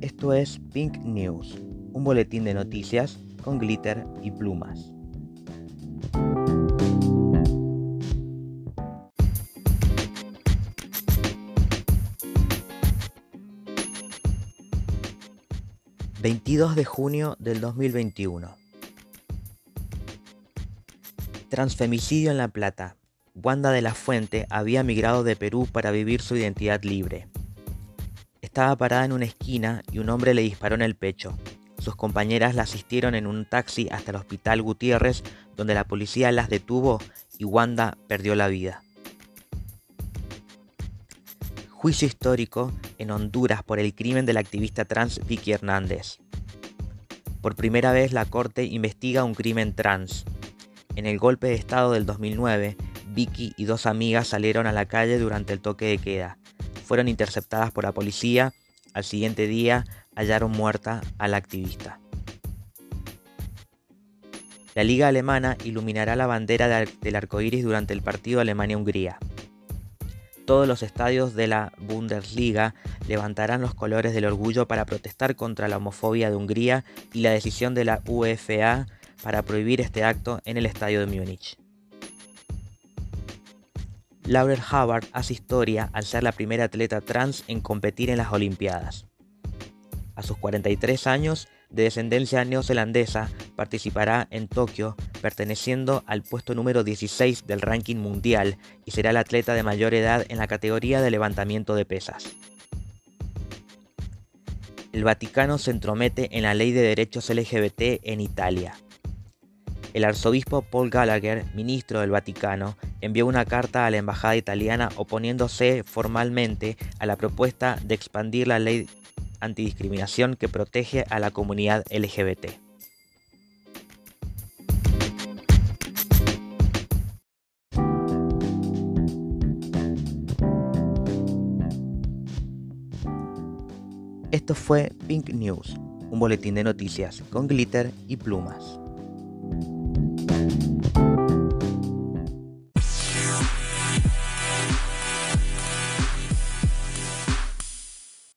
Esto es Pink News, un boletín de noticias con glitter y plumas. ...22 de junio del 2021... Transfemicidio en La Plata... Wanda de la Fuente había migrado de Perú para vivir su identidad libre... Estaba parada en una esquina y un hombre le disparó en el pecho. Sus compañeras la asistieron en un taxi hasta el hospital Gutiérrez, donde la policía las detuvo y Wanda perdió la vida. Juicio histórico en Honduras por el crimen del activista trans Vicky Hernández. Por primera vez la corte investiga un crimen trans. En el golpe de estado del 2009, Vicky y dos amigas salieron a la calle durante el toque de queda fueron interceptadas por la policía. Al siguiente día hallaron muerta a la activista. La Liga Alemana iluminará la bandera del arco iris durante el partido Alemania-Hungría. Todos los estadios de la Bundesliga levantarán los colores del orgullo para protestar contra la homofobia de Hungría y la decisión de la UEFA para prohibir este acto en el estadio de Múnich. Laurel Hubbard hace historia al ser la primera atleta trans en competir en las Olimpiadas. A sus 43 años, de descendencia neozelandesa, participará en Tokio, perteneciendo al puesto número 16 del ranking mundial y será la atleta de mayor edad en la categoría de levantamiento de pesas. El Vaticano se entromete en la ley de derechos LGBT en Italia. El arzobispo Paul Gallagher, ministro del Vaticano, envió una carta a la embajada italiana oponiéndose formalmente a la propuesta de expandir la ley antidiscriminación que protege a la comunidad LGBT. Esto fue Pink News, un boletín de noticias con glitter y plumas.